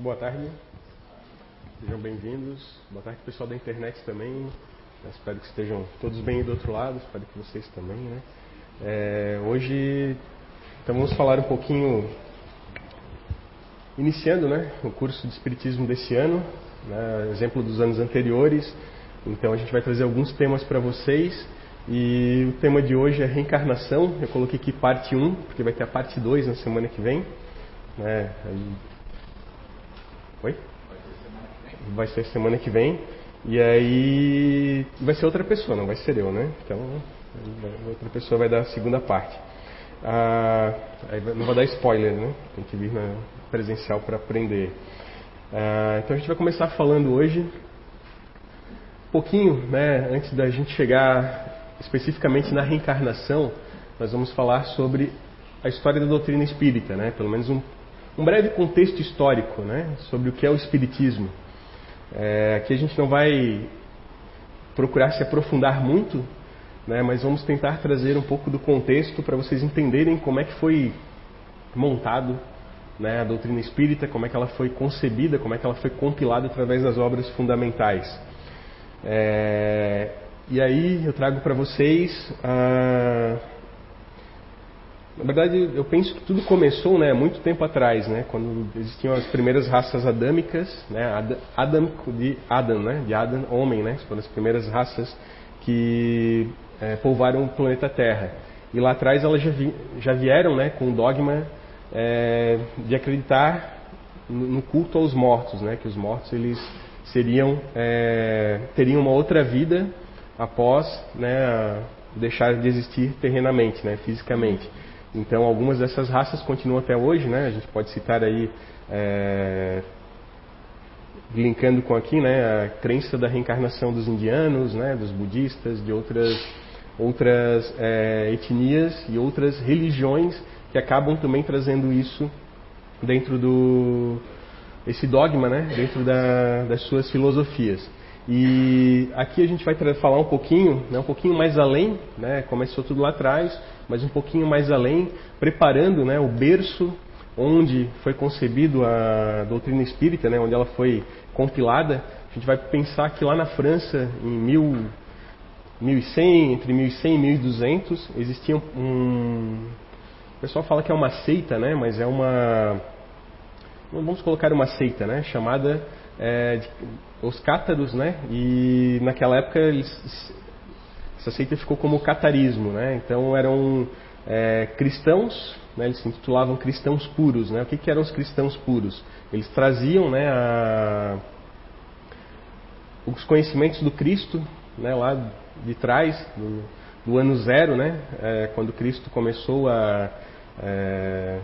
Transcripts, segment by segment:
Boa tarde, sejam bem-vindos. Boa tarde, pessoal da internet também. Eu espero que estejam todos bem do outro lado, espero que vocês também, né? É, hoje, então vamos falar um pouquinho, iniciando, né, o curso de Espiritismo desse ano, né, exemplo dos anos anteriores. Então a gente vai trazer alguns temas para vocês. E o tema de hoje é reencarnação. Eu coloquei aqui parte 1, porque vai ter a parte 2 na semana que vem. Né? Oi? Vai ser semana que vem. E aí vai ser outra pessoa, não vai ser eu, né? Então outra pessoa vai dar a segunda parte. Ah, não vou dar spoiler, né? Tem que vir na presencial para aprender. Ah, então a gente vai começar falando hoje um pouquinho, né? Antes da gente chegar especificamente na reencarnação, nós vamos falar sobre a história da doutrina espírita, né? Pelo menos um, um breve contexto histórico, né? Sobre o que é o espiritismo. É, aqui a gente não vai procurar se aprofundar muito, né, mas vamos tentar trazer um pouco do contexto para vocês entenderem como é que foi montado né, a doutrina espírita, como é que ela foi concebida, como é que ela foi compilada através das obras fundamentais. É, e aí eu trago para vocês a na verdade, eu penso que tudo começou, né, muito tempo atrás, né, quando existiam as primeiras raças adâmicas, né, Adam de Adam, né, de Adam, homem, né, foram as primeiras raças que é, povoaram o planeta Terra. E lá atrás elas já, vi, já vieram, né, com o dogma é, de acreditar no culto aos mortos, né, que os mortos eles seriam é, teriam uma outra vida após, né, deixar de existir terrenamente, né, fisicamente. Então, algumas dessas raças continuam até hoje, né? A gente pode citar aí, é, linkando com aqui, né, a crença da reencarnação dos indianos, né, dos budistas, de outras, outras é, etnias e outras religiões que acabam também trazendo isso dentro do esse dogma, né, dentro da, das suas filosofias. E aqui a gente vai falar um pouquinho, né, um pouquinho mais além, né, começou tudo lá atrás, mas um pouquinho mais além, preparando né, o berço onde foi concebido a doutrina espírita, né, onde ela foi compilada. A gente vai pensar que lá na França, em mil, 1100, entre 1100 e 1200, existia um. O pessoal fala que é uma seita, né, mas é uma. Vamos colocar uma seita, né, chamada é, de, os cátaros, né, e naquela época eles essa seita ficou como catarismo, né? Então eram é, cristãos, né? eles se intitulavam cristãos puros, né? O que, que eram os cristãos puros? Eles traziam, né, a, os conhecimentos do Cristo, né, lá de trás, do, do ano zero, né? É, quando Cristo começou a é,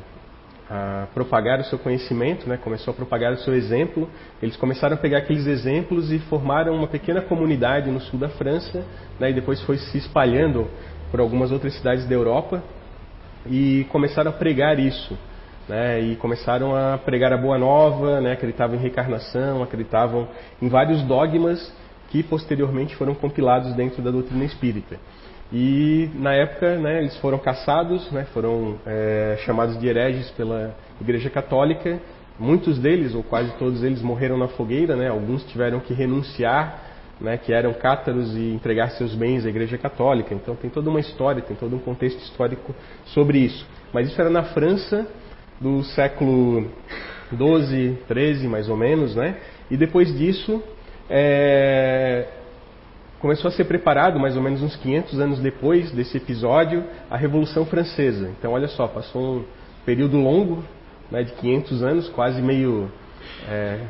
a propagar o seu conhecimento, né? começou a propagar o seu exemplo. Eles começaram a pegar aqueles exemplos e formaram uma pequena comunidade no sul da França, né? e depois foi se espalhando por algumas outras cidades da Europa e começaram a pregar isso. Né? E começaram a pregar a boa nova, né? acreditavam em reencarnação, acreditavam em vários dogmas que posteriormente foram compilados dentro da doutrina espírita. E na época né, eles foram caçados, né, foram é, chamados de hereges pela Igreja Católica. Muitos deles, ou quase todos eles, morreram na fogueira. Né, alguns tiveram que renunciar, né, que eram cátaros, e entregar seus bens à Igreja Católica. Então tem toda uma história, tem todo um contexto histórico sobre isso. Mas isso era na França do século 12, 13 mais ou menos. Né, e depois disso. É, começou a ser preparado, mais ou menos uns 500 anos depois desse episódio, a Revolução Francesa. Então, olha só, passou um período longo, né, de 500 anos, quase meio. É,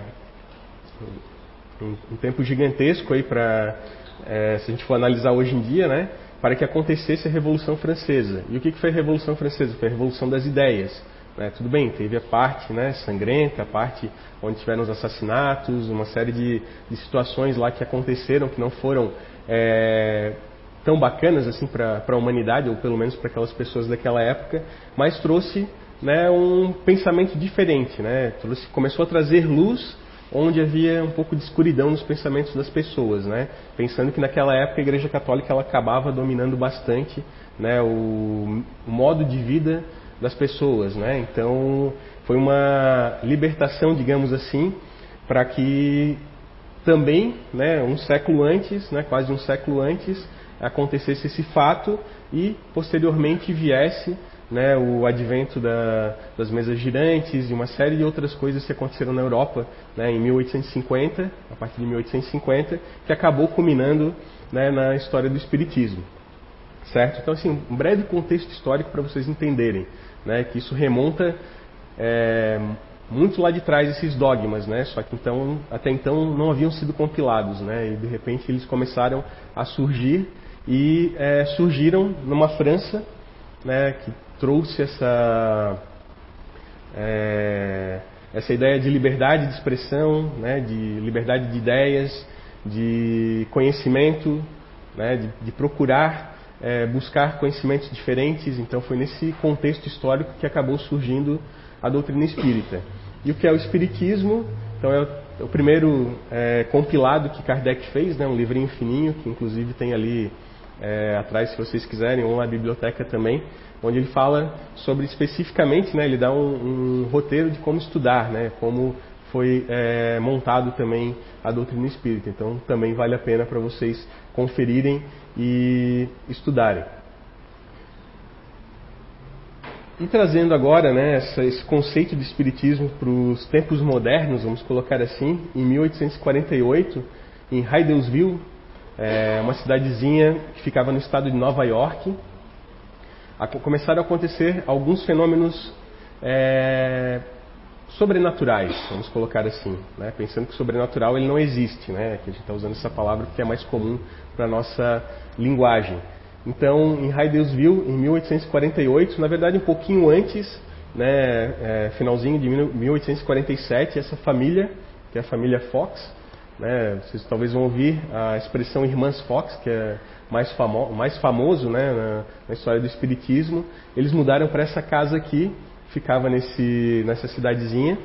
um, tempo gigantesco aí para, é, se a gente for analisar hoje em dia, né, para que acontecesse a Revolução Francesa. E o que, que foi a Revolução Francesa? Foi a Revolução das Ideias. Né? Tudo bem, teve a parte né, sangrenta, a parte onde tiveram os assassinatos, uma série de, de situações lá que aconteceram que não foram é, tão bacanas assim para a humanidade, ou pelo menos para aquelas pessoas daquela época, mas trouxe né, um pensamento diferente. Né? Trouxe, começou a trazer luz onde havia um pouco de escuridão nos pensamentos das pessoas, né? Pensando que naquela época a Igreja Católica ela acabava dominando bastante, né, o, o modo de vida das pessoas, né? Então foi uma libertação, digamos assim, para que também, né, um século antes, né, quase um século antes, acontecesse esse fato e posteriormente viesse né, o advento da, das mesas girantes e uma série de outras coisas que aconteceram na Europa né, em 1850, a partir de 1850, que acabou culminando né, na história do Espiritismo. Certo? Então, assim, um breve contexto histórico para vocês entenderem né, que isso remonta é, muito lá de trás esses dogmas, né? Só que então até então não haviam sido compilados, né? E de repente eles começaram a surgir e é, surgiram numa França, né? Que trouxe essa é, essa ideia de liberdade de expressão, né? De liberdade de ideias, de conhecimento, né? De, de procurar é, buscar conhecimentos diferentes. Então foi nesse contexto histórico que acabou surgindo a doutrina espírita. E o que é o espiritismo? Então é o, o primeiro é, compilado que Kardec fez, né, um livrinho fininho, que inclusive tem ali é, atrás, se vocês quiserem, ou na biblioteca também, onde ele fala sobre especificamente, né, ele dá um, um roteiro de como estudar, né, como foi é, montado também a doutrina espírita. Então também vale a pena para vocês conferirem e estudarem. E trazendo agora né, essa, esse conceito de espiritismo para os tempos modernos, vamos colocar assim, em 1848, em Hydelsville, é, uma cidadezinha que ficava no estado de Nova York, a, começaram a acontecer alguns fenômenos é, sobrenaturais, vamos colocar assim, né, pensando que sobrenatural ele não existe, né, que a gente está usando essa palavra porque é mais comum para nossa linguagem. Então, em Hydelsville, em 1848, na verdade um pouquinho antes, né, é, finalzinho de 1847, essa família, que é a família Fox, né, vocês talvez vão ouvir a expressão Irmãs Fox, que é mais, famo mais famoso né, na, na, história do Espiritismo, eles mudaram para essa casa aqui, ficava nesse, nessa cidadezinha,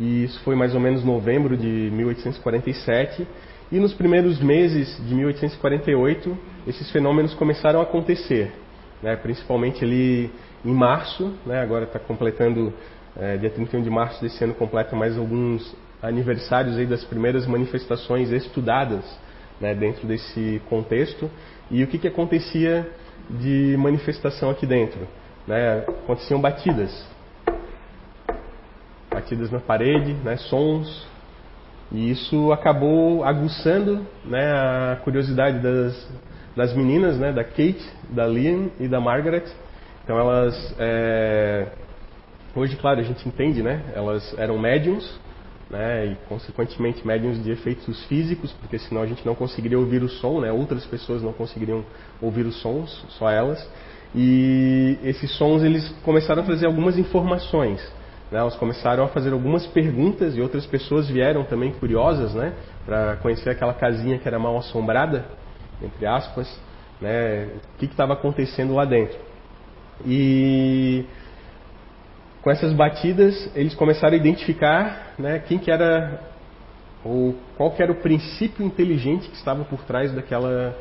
e isso foi mais ou menos novembro de 1847, e nos primeiros meses de 1848, esses fenômenos começaram a acontecer, né? principalmente ali em março, né? agora está completando, é, dia 31 de março desse ano, completa mais alguns aniversários aí das primeiras manifestações estudadas né? dentro desse contexto. E o que, que acontecia de manifestação aqui dentro? Né? Aconteciam batidas, batidas na parede, né? sons, e isso acabou aguçando né, a curiosidade das, das meninas, né, da Kate, da Liam e da Margaret. Então elas, é, hoje, claro, a gente entende, né, elas eram médiums, né, e consequentemente médiums de efeitos físicos, porque senão a gente não conseguiria ouvir o som, né, outras pessoas não conseguiriam ouvir os sons, só elas. E esses sons eles começaram a trazer algumas informações. Né, elas começaram a fazer algumas perguntas e outras pessoas vieram também curiosas, né, para conhecer aquela casinha que era mal assombrada, entre aspas, né, o que estava acontecendo lá dentro. E com essas batidas eles começaram a identificar, né, quem que era ou qual que era o princípio inteligente que estava por trás daquela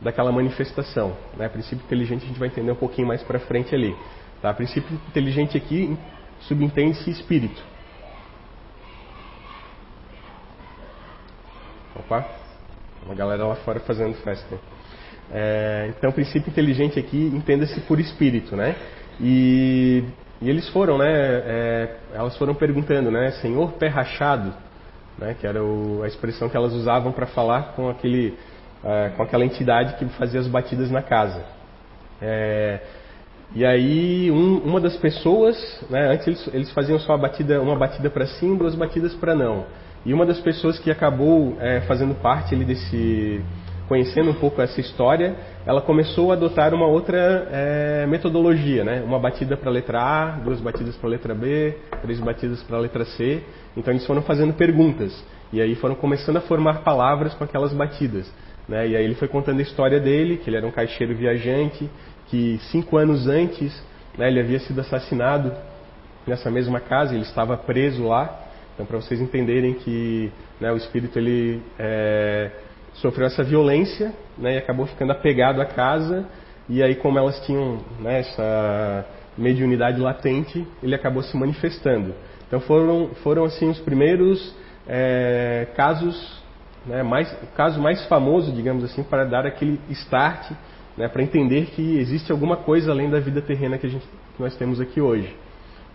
daquela manifestação. Né? Princípio inteligente a gente vai entender um pouquinho mais para frente ali. Tá? Princípio inteligente aqui subentende-se espírito. Opa, uma galera lá fora fazendo festa. É, então, princípio inteligente aqui entenda-se por espírito, né? E, e eles foram, né? É, elas foram perguntando, né? Senhor pé rachado, né? Que era o, a expressão que elas usavam para falar com aquele, é, com aquela entidade que fazia as batidas na casa. É, e aí um, uma das pessoas, né, antes eles, eles, faziam só batida, uma batida para sim, duas batidas para não. E uma das pessoas que acabou é, fazendo parte ali desse, conhecendo um pouco essa história, ela começou a adotar uma outra é, metodologia, né? Uma batida para a letra A, duas batidas para a letra B, três batidas para a letra C. Então eles foram fazendo perguntas e aí foram começando a formar palavras com aquelas batidas. Né? E aí ele foi contando a história dele, que ele era um caixeiro viajante, que cinco anos antes né, ele havia sido assassinado nessa mesma casa, ele estava preso lá. Então, para vocês entenderem que né, o espírito ele é, sofreu essa violência né, e acabou ficando apegado à casa. E aí, como elas tinham né, essa, mediunidade latente, ele acabou se manifestando. Então foram, foram assim os primeiros é, casos, né, mais, o caso mais famoso, digamos assim, para dar aquele start, né, para entender que existe alguma coisa além da vida terrena que, gente, que nós temos aqui hoje.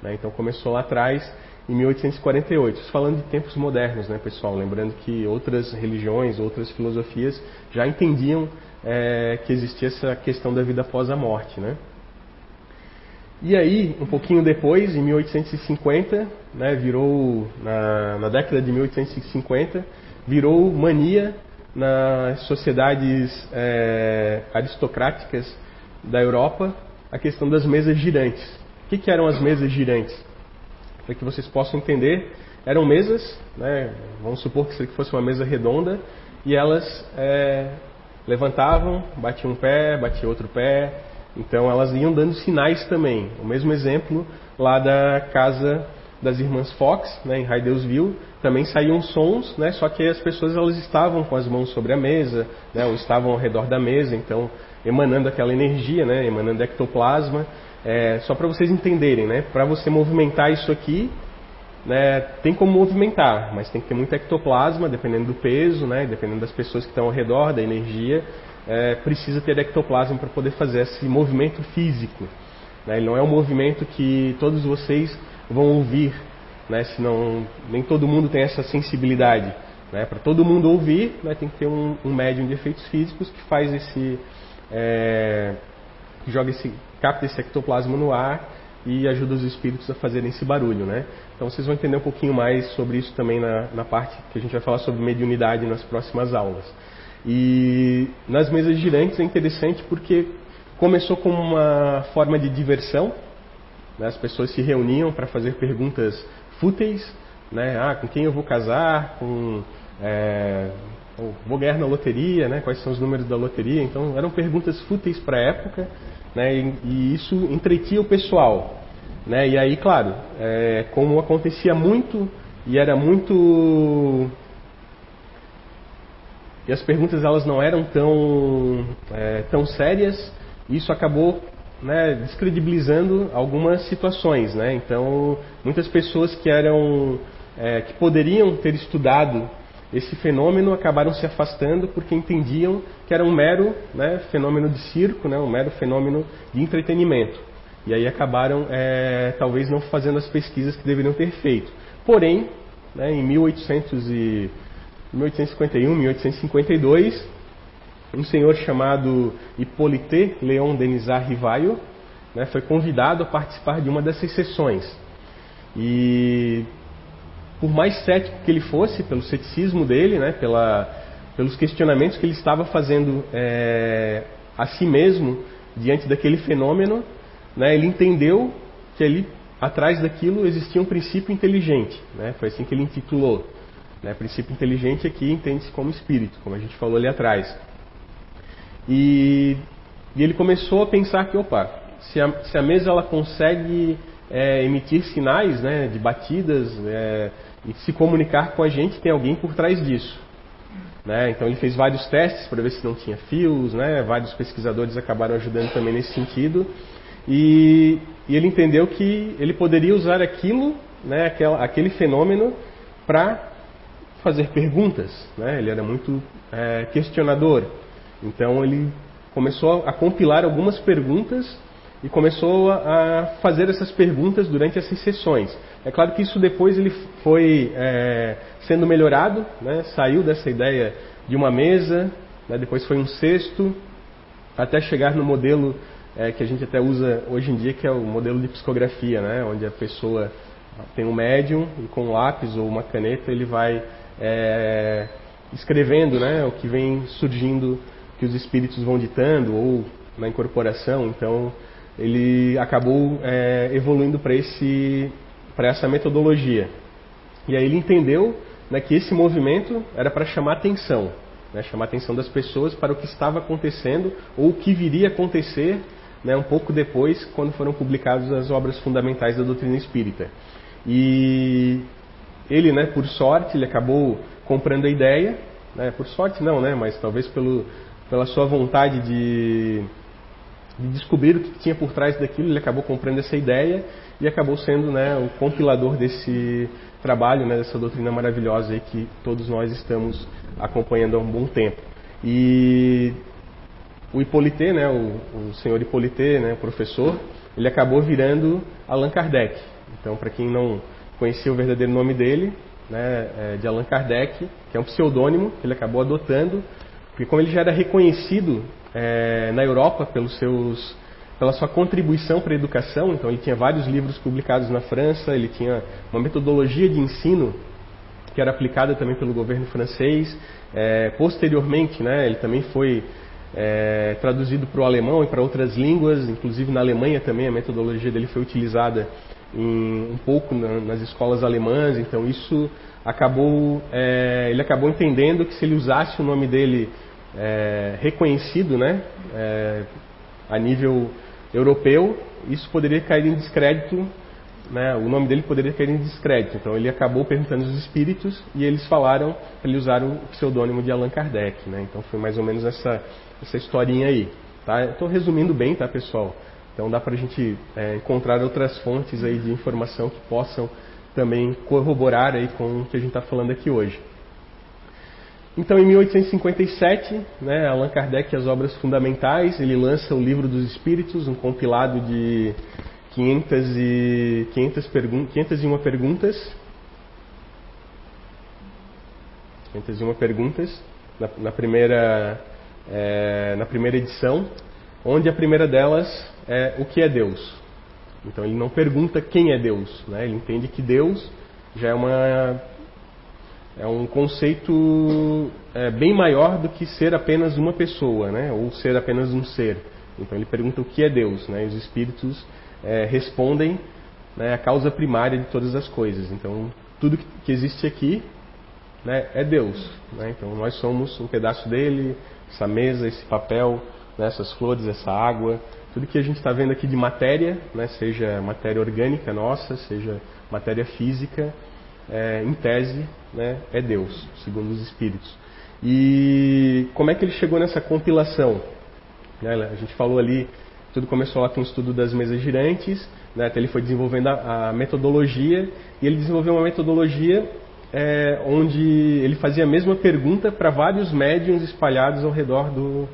Né, então começou lá atrás, em 1848. Falando de tempos modernos, né, pessoal? Lembrando que outras religiões, outras filosofias já entendiam é, que existia essa questão da vida após a morte, né? E aí, um pouquinho depois, em 1850, né, virou, na, na década de 1850, virou mania nas sociedades é, aristocráticas da Europa a questão das mesas girantes. O que, que eram as mesas girantes? Para que vocês possam entender, eram mesas, né, vamos supor que fosse uma mesa redonda, e elas é, levantavam, batiam um pé, batia outro pé, então elas iam dando sinais também. O mesmo exemplo lá da casa das irmãs Fox, né, em Hydelsville, também saíam sons, né, só que as pessoas elas estavam com as mãos sobre a mesa, né, ou estavam ao redor da mesa, então emanando aquela energia, né, emanando ectoplasma. É, só para vocês entenderem, né, para você movimentar isso aqui, né, tem como movimentar, mas tem que ter muito ectoplasma, dependendo do peso, né, dependendo das pessoas que estão ao redor, da energia é, precisa ter ectoplasma para poder fazer esse movimento físico. Né? Ele não é um movimento que todos vocês vão ouvir, né? senão nem todo mundo tem essa sensibilidade. Né? Para todo mundo ouvir, né, tem que ter um, um médium de efeitos físicos que faz esse. É, que joga esse. capta esse ectoplasma no ar e ajuda os espíritos a fazerem esse barulho. Né? Então vocês vão entender um pouquinho mais sobre isso também na, na parte que a gente vai falar sobre mediunidade nas próximas aulas. E nas mesas girantes é interessante porque começou como uma forma de diversão, né? as pessoas se reuniam para fazer perguntas fúteis, né? ah, com quem eu vou casar, com é, vou ganhar na loteria, né? quais são os números da loteria, então eram perguntas fúteis para a época, né? e, e, isso entretia o pessoal. Né? E aí, claro, é, como acontecia muito e era muito e as perguntas elas não eram tão, é, tão sérias, isso acabou né, descredibilizando algumas situações. Né? Então, muitas pessoas que eram é, que poderiam ter estudado esse fenômeno acabaram se afastando porque entendiam que era um mero né, fenômeno de circo, né, um mero fenômeno de entretenimento. E aí acabaram é, talvez não fazendo as pesquisas que deveriam ter feito. Porém, né, em 1800 e 1851, 1852, um senhor chamado Hippolyte Léon Denisard Rivaio né, foi convidado a participar de uma dessas sessões. E por mais cético que ele fosse, pelo ceticismo dele, né, pela, pelos questionamentos que ele estava fazendo é, a si mesmo diante daquele fenômeno, né, ele entendeu que ali atrás daquilo existia um princípio inteligente. Né, foi assim que ele intitulou. Né? Princípio inteligente aqui entende-se como espírito, como a gente falou ali atrás. E, e ele começou a pensar que, opa, se a, se a mesa ela consegue é, emitir sinais né, de batidas é, e se comunicar com a gente, tem alguém por trás disso. Né? Então ele fez vários testes para ver se não tinha fios, né? vários pesquisadores acabaram ajudando também nesse sentido. E, e ele entendeu que ele poderia usar aquilo, né, aquela, aquele fenômeno, para fazer perguntas, né? ele era muito é, questionador. Então ele começou a compilar algumas perguntas e começou a fazer essas perguntas durante essas sessões. É claro que isso depois ele foi é, sendo melhorado, né? saiu dessa ideia de uma mesa, né? depois foi um cesto, até chegar no modelo é, que a gente até usa hoje em dia, que é o modelo de psicografia, né? onde a pessoa tem um médium e com um lápis ou uma caneta ele vai é, escrevendo né, o que vem surgindo, que os espíritos vão ditando, ou na incorporação. Então, ele acabou é, evoluindo para essa metodologia. E aí ele entendeu né, que esse movimento era para chamar atenção, né, chamar atenção das pessoas para o que estava acontecendo ou o que viria a acontecer né, um pouco depois, quando foram publicadas as obras fundamentais da doutrina espírita. E ele, né, por sorte, ele acabou comprando a ideia, né, por sorte não, né, mas talvez pelo, pela sua vontade de, de descobrir o que tinha por trás daquilo, ele acabou comprando essa ideia e acabou sendo né, o compilador desse trabalho, né, dessa doutrina maravilhosa aí que todos nós estamos acompanhando há um bom tempo. E o Hippolyte, né, o, o senhor Hippolyte, né, professor, ele acabou virando Allan Kardec. Então, para quem não conhecia o verdadeiro nome dele, né, é de Allan Kardec, que é um pseudônimo que ele acabou adotando, porque como ele já era reconhecido é, na Europa pelos seus, pela sua contribuição para a educação, então ele tinha vários livros publicados na França, ele tinha uma metodologia de ensino que era aplicada também pelo governo francês. É, posteriormente, né, ele também foi é, traduzido para o alemão e para outras línguas, inclusive na Alemanha também a metodologia dele foi utilizada em, um pouco na, nas escolas alemãs, então isso acabou, é, ele acabou entendendo que se ele usasse o nome dele é, reconhecido, né, é, a nível europeu, isso poderia cair em descrédito, né, o nome dele poderia cair em descrédito. Então ele acabou perguntando aos espíritos e eles falaram para ele usar o pseudônimo de Allan Kardec. Né, então foi mais ou menos essa, essa historinha aí. Tá? Estou resumindo bem, tá, pessoal? Então dá para a gente é, encontrar outras fontes aí de informação que possam também corroborar aí com o que a gente está falando aqui hoje. Então, em 1857, né, Allan Kardec e as obras fundamentais, ele lança o Livro dos Espíritos, um compilado de 500 e, 500 pergun 501 perguntas. 501 perguntas na, na primeira, é, na primeira edição, onde a primeira delas é o que é Deus. Então ele não pergunta quem é Deus, né? ele entende que Deus já é uma é um conceito é, bem maior do que ser apenas uma pessoa, né? ou ser apenas um ser. Então ele pergunta o que é Deus, né? e os espíritos é, respondem né, a causa primária de todas as coisas. Então tudo que existe aqui né, é Deus. Né? Então nós somos um pedaço dele, essa mesa, esse papel, né, essas flores, essa água, tudo que a gente está vendo aqui de matéria, né, seja matéria orgânica nossa, seja matéria física, é, em tese, né, é Deus, segundo os Espíritos. E como é que ele chegou nessa compilação? Né, a gente falou ali, tudo começou lá com o estudo das mesas girantes, né, até ele foi desenvolvendo a, a, metodologia, e ele desenvolveu uma metodologia é, onde ele fazia a mesma pergunta para vários médiums espalhados ao redor do,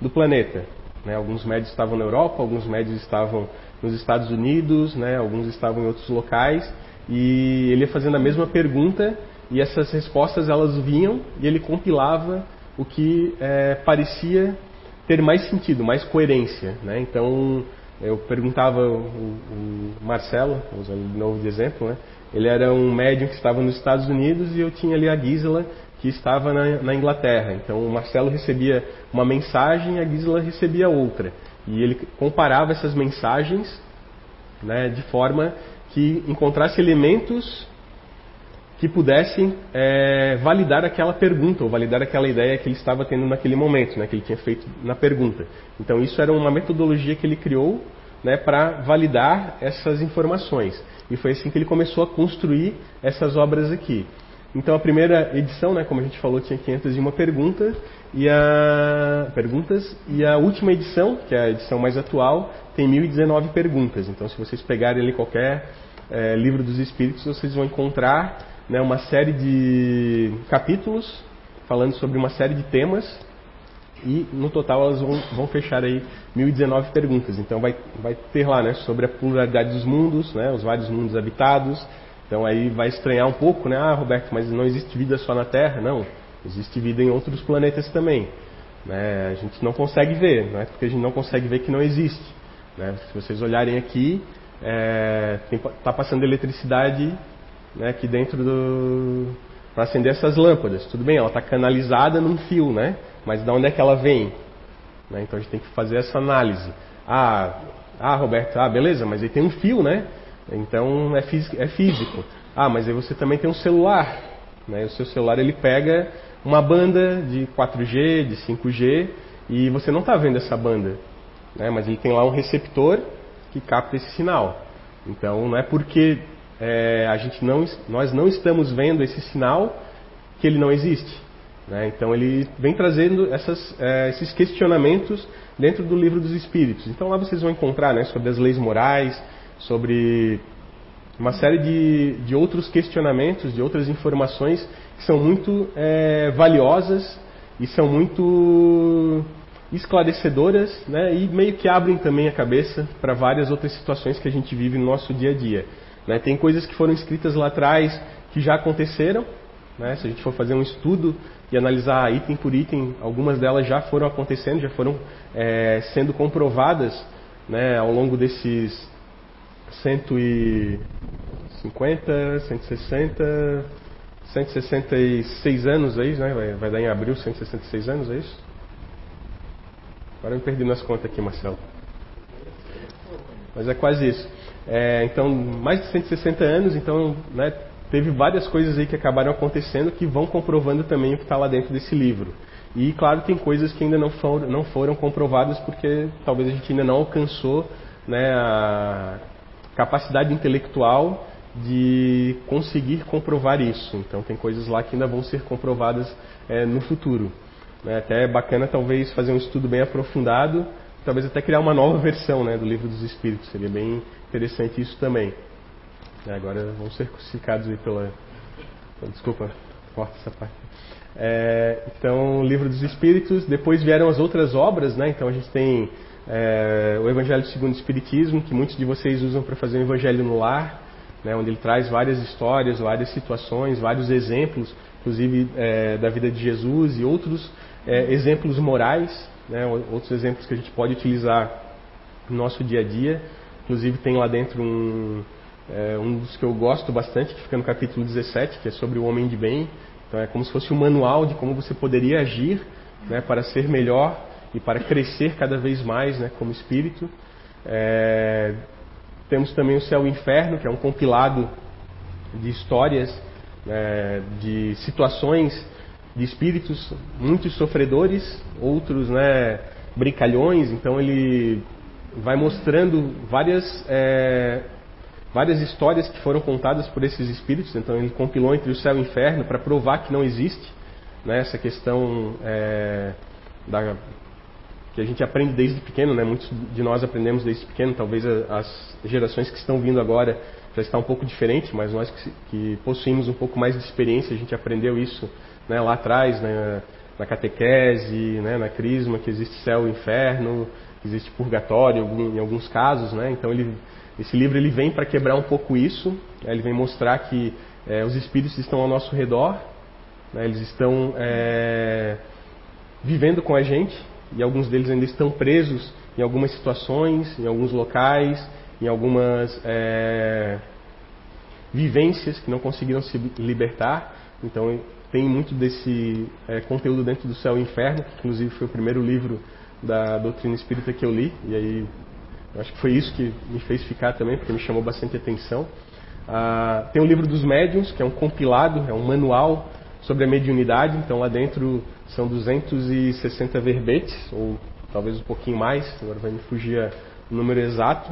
do planeta. Né, alguns médios estavam na Europa, alguns médios estavam nos Estados Unidos, né, alguns estavam em outros locais, e ele ia fazendo a mesma pergunta e essas respostas elas vinham e ele compilava o que é, parecia ter mais sentido, mais coerência. Né? Então eu perguntava o, o Marcelo, usando de novo de exemplo, né? ele era um médium que estava nos Estados Unidos e eu tinha ali a Gisela que estava na, na Inglaterra. Então o Marcelo recebia uma mensagem e a Gisela recebia outra. E ele comparava essas mensagens né, de forma que encontrasse elementos que pudessem é, validar aquela pergunta ou validar aquela ideia que ele estava tendo naquele momento, né, que ele tinha feito na pergunta. Então isso era uma metodologia que ele criou né, para validar essas informações. E foi assim que ele começou a construir essas obras aqui. Então a primeira edição, né, como a gente falou, tinha 501 pergunta, e a, perguntas, e a última edição, que é a edição mais atual, tem 1019 perguntas. Então se vocês pegarem ali qualquer é, livro dos Espíritos, vocês vão encontrar né, uma série de capítulos falando sobre uma série de temas e no total elas vão, vão fechar aí 1019 perguntas. Então vai, vai ter lá né, sobre a pluralidade dos mundos, né, os vários mundos habitados, então aí vai estranhar um pouco, né? Ah, Roberto, mas não existe vida só na Terra? Não, existe vida em outros planetas também. Né? A gente não consegue ver, não é porque a gente não consegue ver que não existe. Né? Se vocês olharem aqui, está é, tá passando eletricidade né, aqui dentro do. para acender essas lâmpadas. Tudo bem, ela está canalizada num fio, né? Mas de onde é que ela vem? Né? Então a gente tem que fazer essa análise. Ah, ah, Roberto, ah, beleza, mas aí tem um fio, né? Então é físico, é físico. Ah, mas aí você também tem um celular. Né? O seu celular ele pega uma banda de 4G, de 5G, e você não está vendo essa banda. Né? Mas ele tem lá um receptor que capta esse sinal. Então não é porque é, a gente não, nós não estamos vendo esse sinal que ele não existe. Né? Então ele vem trazendo essas, é, esses questionamentos dentro do livro dos Espíritos. Então lá vocês vão encontrar né, sobre as leis morais, sobre uma série de, de outros questionamentos, de outras informações que são muito é, valiosas e são muito esclarecedoras né, e meio que abrem também a cabeça para várias outras situações que a gente vive no nosso dia a dia. Né. Tem coisas que foram escritas lá atrás que já aconteceram. Né, se a gente for fazer um estudo e analisar item por item, algumas delas já foram acontecendo, já foram é, sendo comprovadas né, ao longo desses 150, 160, 166 anos aí, né? Vai, vai dar em abril 166 anos, é isso? Agora eu me perdi nas contas aqui, Marcelo. Mas é quase isso. É, então, mais de 160 anos, então, né, teve várias coisas aí que acabaram acontecendo que vão comprovando também o que está lá dentro desse livro. E, claro, tem coisas que ainda não foram, não foram comprovadas porque talvez a gente ainda não alcançou né, a capacidade intelectual de conseguir comprovar isso. Então, tem coisas lá que ainda vão ser comprovadas é, no futuro. É até é bacana, talvez, fazer um estudo bem aprofundado, talvez até criar uma nova versão né, do Livro dos Espíritos. Seria bem interessante isso também. É, agora vão ser crucificados aí pela. Desculpa, corta essa parte. É, então, o Livro dos Espíritos. Depois vieram as outras obras, né? Então, a gente tem é, o Evangelho segundo o Espiritismo, que muitos de vocês usam para fazer o Evangelho no lar, né? onde ele traz várias histórias, várias situações, vários exemplos, inclusive é, da vida de Jesus e outros é, exemplos morais, né? outros exemplos que a gente pode utilizar no nosso dia a dia. Inclusive, tem lá dentro um é, um dos que eu gosto bastante, que fica no capítulo 17, que é sobre o homem de bem. Então é como se fosse um manual de como você poderia agir né, para ser melhor e para crescer cada vez mais né, como espírito. É, temos também o Céu e o Inferno, que é um compilado de histórias, é, de situações de espíritos, muitos sofredores, outros né, brincalhões. Então ele vai mostrando várias é, várias histórias que foram contadas por esses espíritos. Então ele compilou entre o céu e o inferno para provar que não existe né, essa questão é, da, que a gente aprende desde pequeno, né? Muitos de nós aprendemos desde pequeno. Talvez as gerações que estão vindo agora já está um pouco diferente, mas nós que, que possuímos um pouco mais de experiência, a gente aprendeu isso né, lá atrás, né, na catequese, né, na crisma, que existe céu e inferno, que existe purgatório em alguns casos, né? Então ele esse livro ele vem para quebrar um pouco isso, né? ele vem mostrar que é, os espíritos estão ao nosso redor, né? eles estão é, vivendo com a gente e alguns deles ainda estão presos em algumas situações, em alguns locais, em algumas é, vivências que não conseguiram se libertar. Então tem muito desse é, conteúdo dentro do Céu e Inferno, que inclusive foi o primeiro livro da doutrina espírita que eu li, e aí acho que foi isso que me fez ficar também, porque me chamou bastante atenção. Ah, tem o livro dos médiuns, que é um compilado, é um manual sobre a mediunidade. Então lá dentro são 260 verbetes, ou talvez um pouquinho mais, agora vai me fugir o número exato,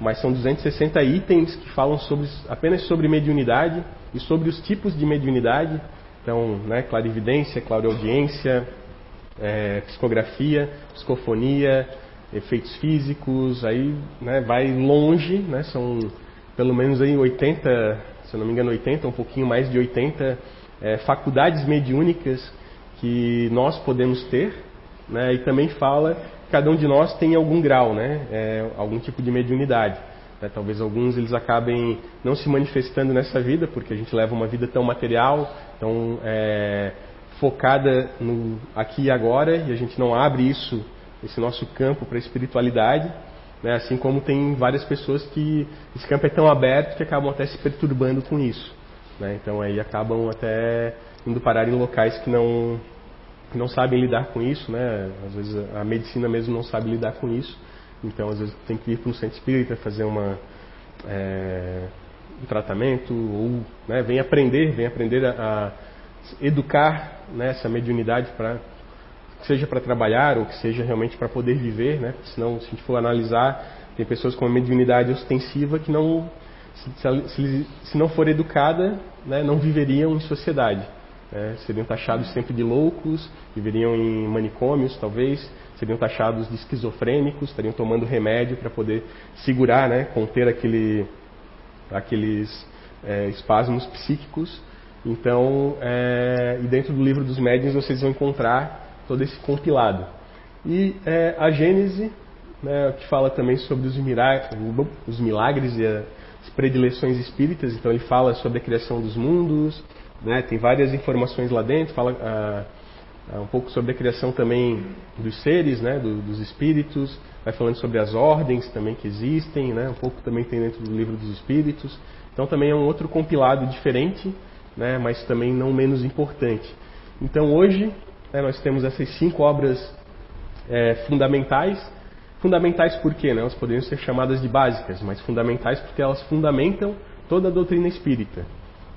mas são 260 itens que falam sobre, apenas sobre mediunidade e sobre os tipos de mediunidade. Então, né, clarividência, clareaudiência, é, psicografia, psicofonia, efeitos físicos, aí né, vai longe, né, são pelo menos aí 80, se não me engano 80, um pouquinho mais de 80 é, faculdades mediúnicas que nós podemos ter, né, e também fala que cada um de nós tem algum grau, né, é, algum tipo de mediunidade. Né, talvez alguns eles acabem não se manifestando nessa vida, porque a gente leva uma vida tão material, tão é, focada no aqui e agora, e a gente não abre isso esse nosso campo para a espiritualidade, né? assim como tem várias pessoas que esse campo é tão aberto que acabam até se perturbando com isso. Né? Então aí acabam até indo parar em locais que não, que não sabem lidar com isso, né? às vezes a medicina mesmo não sabe lidar com isso, então às vezes tem que ir para um centro espírita fazer uma, é, um tratamento, ou né, vem aprender, vem aprender a, a educar né, essa mediunidade para que seja para trabalhar ou que seja realmente para poder viver, né? Porque senão, se a gente for analisar, tem pessoas com uma mediunidade ostensiva que não, se, se, não for educada, né, não viveriam em sociedade. Né? Seriam taxados sempre de loucos, viveriam em manicômios, talvez, seriam taxados de esquizofrênicos, estariam tomando remédio para poder segurar, né, conter aquele, aqueles é, espasmos psíquicos. Então, é, e dentro do livro dos médiuns vocês vão encontrar todo esse compilado. E é, a Gênese, né, que fala também sobre os milagres, os milagres e as predileções espíritas. Então, ele fala sobre a criação dos mundos, né, tem várias informações lá dentro, fala ah, um pouco sobre a criação também dos seres, né, do, dos espíritos, vai falando sobre as ordens também que existem, né, um pouco também tem dentro do livro dos espíritos. Então, também é um outro compilado diferente né, mas também não menos importante. Então hoje né, nós temos essas cinco obras é, fundamentais. Fundamentais por quê? Né? Elas poderiam ser chamadas de básicas, mas fundamentais porque elas fundamentam toda a doutrina espírita.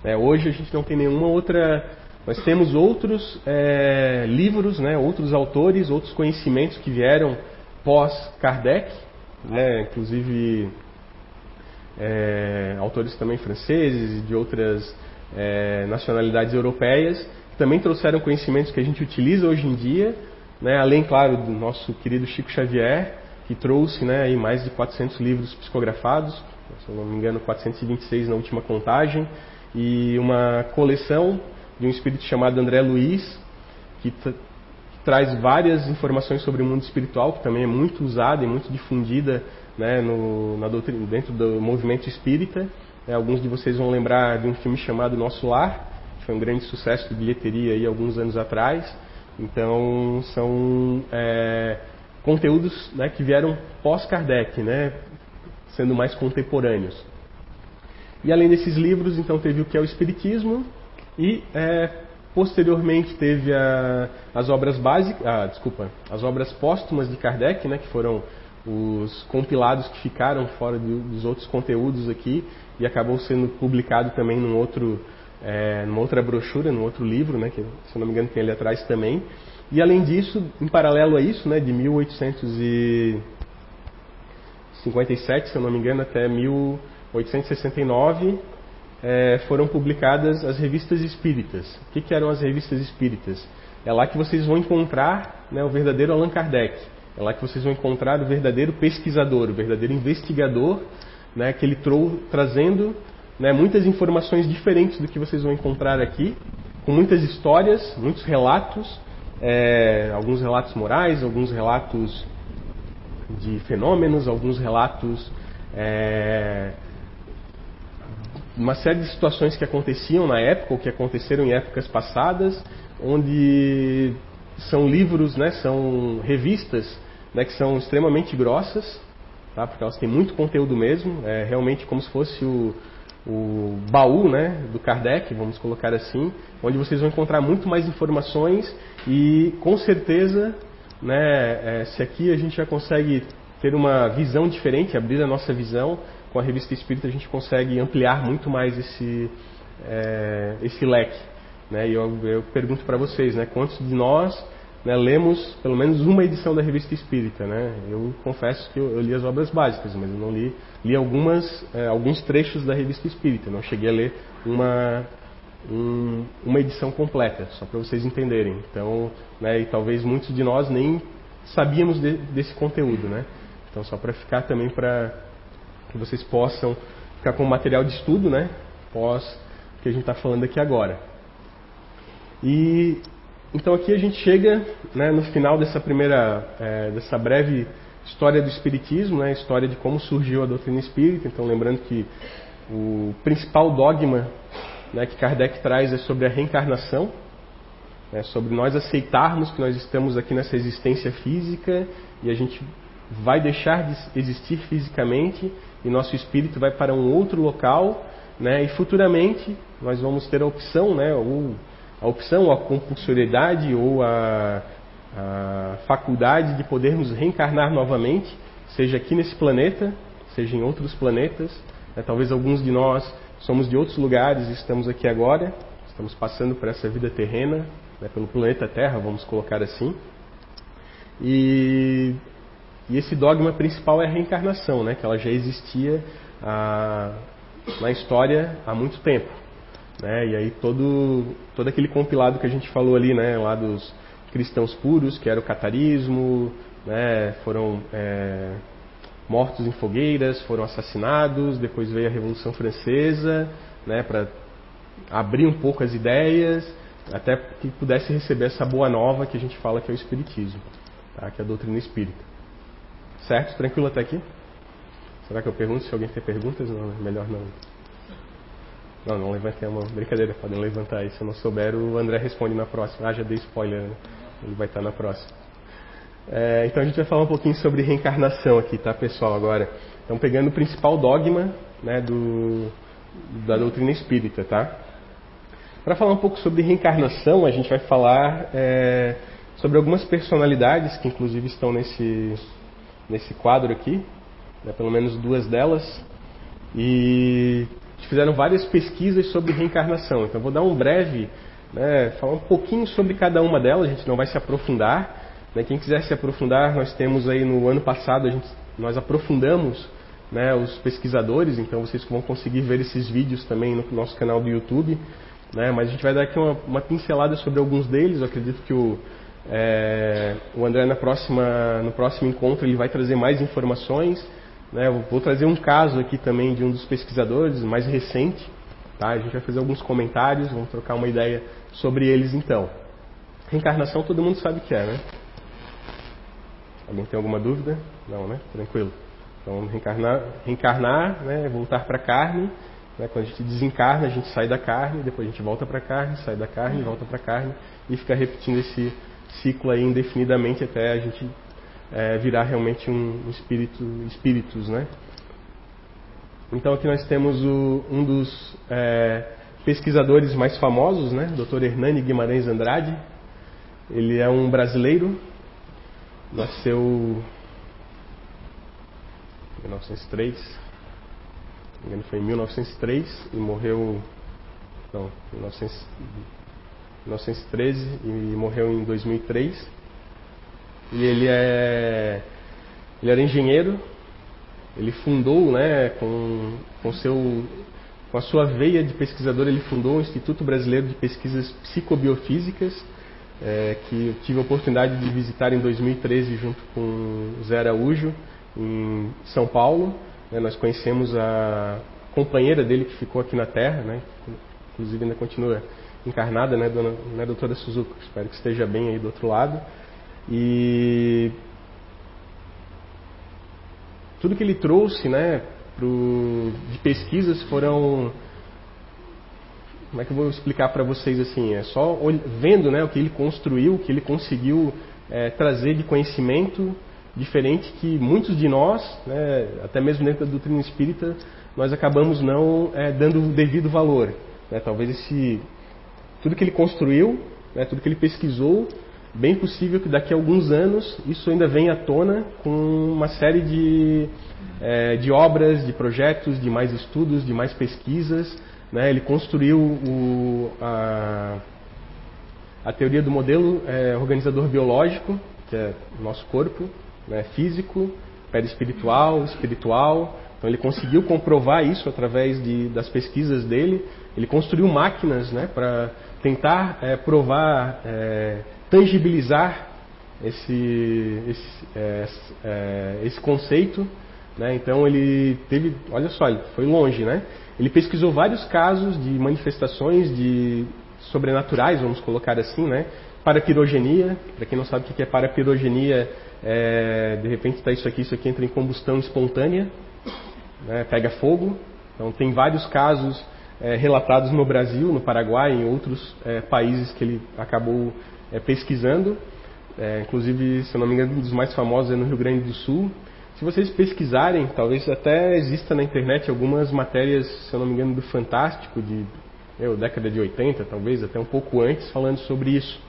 É, hoje a gente não tem nenhuma outra. Nós temos outros é, livros, né, outros autores, outros conhecimentos que vieram pós Kardec, né, inclusive é, autores também franceses e de outras é, nacionalidades europeias, que também trouxeram conhecimentos que a gente utiliza hoje em dia, né, além, claro, do nosso querido Chico Xavier, que trouxe né, aí mais de 400 livros psicografados, se eu não me engano, 426 na última contagem, e uma coleção de um espírito chamado André Luiz, que traz várias informações sobre o mundo espiritual, que também é muito usada e muito difundida né, no, na doutrina, dentro do movimento espírita. É, alguns de vocês vão lembrar de um filme chamado Nosso Lar, que foi um grande sucesso de bilheteria aí alguns anos atrás. Então, são é, conteúdos né, que vieram pós-Kardec, né, sendo mais contemporâneos. E além desses livros, então teve o que é o Espiritismo e é, posteriormente teve a, as obras básicas, ah, desculpa, as obras póstumas de Kardec, né, que foram os compilados que ficaram fora de, dos outros conteúdos aqui e acabou sendo publicado também num outro, é, numa outra brochura, num outro livro, né, que se não me engano tem ali atrás também. E além disso, em paralelo a isso, né, de 1857, se eu não me engano, até 1869, é, foram publicadas as revistas espíritas. O que, que eram as revistas espíritas? É lá que vocês vão encontrar né, o verdadeiro Allan Kardec. É lá que vocês vão encontrar o verdadeiro pesquisador, o verdadeiro investigador, né, que ele trou trazendo né, muitas informações diferentes do que vocês vão encontrar aqui, com muitas histórias, muitos relatos, é, alguns relatos morais, alguns relatos de fenômenos, alguns relatos, é, uma série de situações que aconteciam na época ou que aconteceram em épocas passadas, onde são livros, né, são revistas né, que são extremamente grossas, tá, porque elas têm muito conteúdo mesmo, é realmente como se fosse o, o baú né, do Kardec, vamos colocar assim, onde vocês vão encontrar muito mais informações e com certeza, né, é, se aqui a gente já consegue ter uma visão diferente, abrir a nossa visão, com a revista Espírita a gente consegue ampliar muito mais esse, é, esse leque. Né? E eu, eu pergunto para vocês, né, quantos de nós né, lemos pelo menos uma edição da Revista Espírita. Né? Eu confesso que eu, eu, li as obras básicas, mas eu não li, li algumas, é, alguns trechos da Revista Espírita. Não cheguei a ler uma, um, uma edição completa, só para vocês entenderem. Então, né, e talvez muitos de nós nem sabíamos de, desse conteúdo. Né? Então, só para ficar também para que vocês possam ficar com material de estudo, né, pós o que a gente está falando aqui agora. E então aqui a gente chega né, no final dessa primeira, é, dessa breve história do Espiritismo, né, história de como surgiu a doutrina espírita. Então lembrando que o principal dogma né, que Kardec traz é sobre a reencarnação, né, sobre nós aceitarmos que nós estamos aqui nessa existência física e a gente vai deixar de existir fisicamente e nosso espírito vai para um outro local, né, e futuramente nós vamos ter a opção, né, ou a opção, a compulsoriedade ou a, a faculdade de podermos reencarnar novamente, seja aqui nesse planeta, seja em outros planetas. Né? Talvez alguns de nós somos de outros lugares e estamos aqui agora, estamos passando por essa vida terrena, né? pelo planeta Terra, vamos colocar assim. E, e, esse dogma principal é a reencarnação, né? que ela já existia ah, na história há muito tempo. Né? E aí todo, todo aquele compilado que a gente falou ali, né, lá dos cristãos puros, que era o catarismo, né, foram é, mortos em fogueiras, foram assassinados, depois veio a Revolução Francesa, né, para abrir um pouco as ideias, até que pudesse receber essa boa nova que a gente fala que é o Espiritismo, tá, que é a doutrina espírita. Certo? Tranquilo até aqui? Será que eu pergunto se alguém tem perguntas? Não, é melhor não. Não, não levantei a mão. Brincadeira, podem levantar aí. Se eu não souber, o André responde na próxima. Ah, já dei spoiler, né? Ele vai estar na próxima. É, então a gente vai falar um pouquinho sobre reencarnação aqui, tá, pessoal? Agora, então pegando o principal dogma né, do, da doutrina espírita, tá? Para falar um pouco sobre reencarnação, a gente vai falar é, sobre algumas personalidades que inclusive estão nesse, nesse quadro aqui, né, pelo menos duas delas, e fizeram várias pesquisas sobre reencarnação. Então vou dar um breve, né, falar um pouquinho sobre cada uma delas, a gente não vai se aprofundar, né? Quem quiser se aprofundar, nós temos aí no ano passado, a gente, nós aprofundamos né, os pesquisadores, então vocês vão conseguir ver esses vídeos também no nosso canal do YouTube. Né? Mas a gente vai dar aqui uma, uma pincelada sobre alguns deles. Eu acredito que o, é, o André na próxima, no próximo encontro ele vai trazer mais informações. Né? Vou trazer um caso aqui também de um dos pesquisadores, mais recente. Tá? A gente vai fazer alguns comentários, vamos trocar uma ideia sobre eles então. Reencarnação todo mundo sabe o que é, né? Alguém tem alguma dúvida? Não, né? Tranquilo. Então, reencarnar, reencarnar né? voltar para a carne. Né? Quando a gente desencarna, a gente sai da carne, depois a gente volta para a carne, sai da carne, volta para a carne e fica repetindo esse ciclo aí indefinidamente até a gente é, virar realmente um espírito, espíritos, né? Então aqui nós temos o, um dos é, pesquisadores mais famosos, né? Dr. Hernani Guimarães Andrade. Ele é um brasileiro Nasceu em 1903, não me engano foi em 1903 e morreu, não, 1913 e morreu em 2003. E ele é, ele era engenheiro, ele fundou, né, com, com seu com a sua veia de pesquisador, ele fundou o Instituto Brasileiro de Pesquisas Psicobiofísicas, é, que eu tive a oportunidade de visitar em 2013 junto com Zé Araújo, em São Paulo. Né, nós conhecemos a companheira dele que ficou aqui na Terra, né, inclusive ainda continua encarnada, né, dona, né, doutora Suzuki, espero que esteja bem aí do outro lado. E tudo que ele trouxe né, pro, de pesquisas foram como é que eu vou explicar para vocês assim? É só vendo né, o que ele construiu, o que ele conseguiu é, trazer de conhecimento diferente que muitos de nós, né, até mesmo dentro da doutrina espírita, nós acabamos não é, dando o devido valor. Né? Talvez esse tudo que ele construiu, né, tudo que ele pesquisou, bem possível que daqui a alguns anos isso ainda venha à tona com uma série de, é, de obras, de projetos, de mais estudos, de mais pesquisas né? Ele construiu o, a, a, teoria do modelo é, organizador biológico, que é o nosso corpo, né? físico, perispiritual, espiritual. Então ele conseguiu comprovar isso através de, das pesquisas dele. Ele construiu máquinas né, para tentar é, provar, é, tangibilizar esse, esse, é, é, esse conceito. Né? Então ele teve, olha só, ele foi longe, né? Ele pesquisou vários casos de manifestações de sobrenaturais, vamos colocar assim, né? Parapirogenia, para quem não sabe o que é parapirogenia, é, de repente está isso aqui, isso aqui entra em combustão espontânea, né? pega fogo. Então tem vários casos é, relatados no Brasil, no Paraguai, em outros é, países que ele acabou é, pesquisando. É, inclusive, se eu não me engano, um dos mais famosos é no Rio Grande do Sul. Se vocês pesquisarem, talvez até exista na internet algumas matérias, se eu não me engano, do Fantástico, de eu, década de 80, talvez até um pouco antes, falando sobre isso.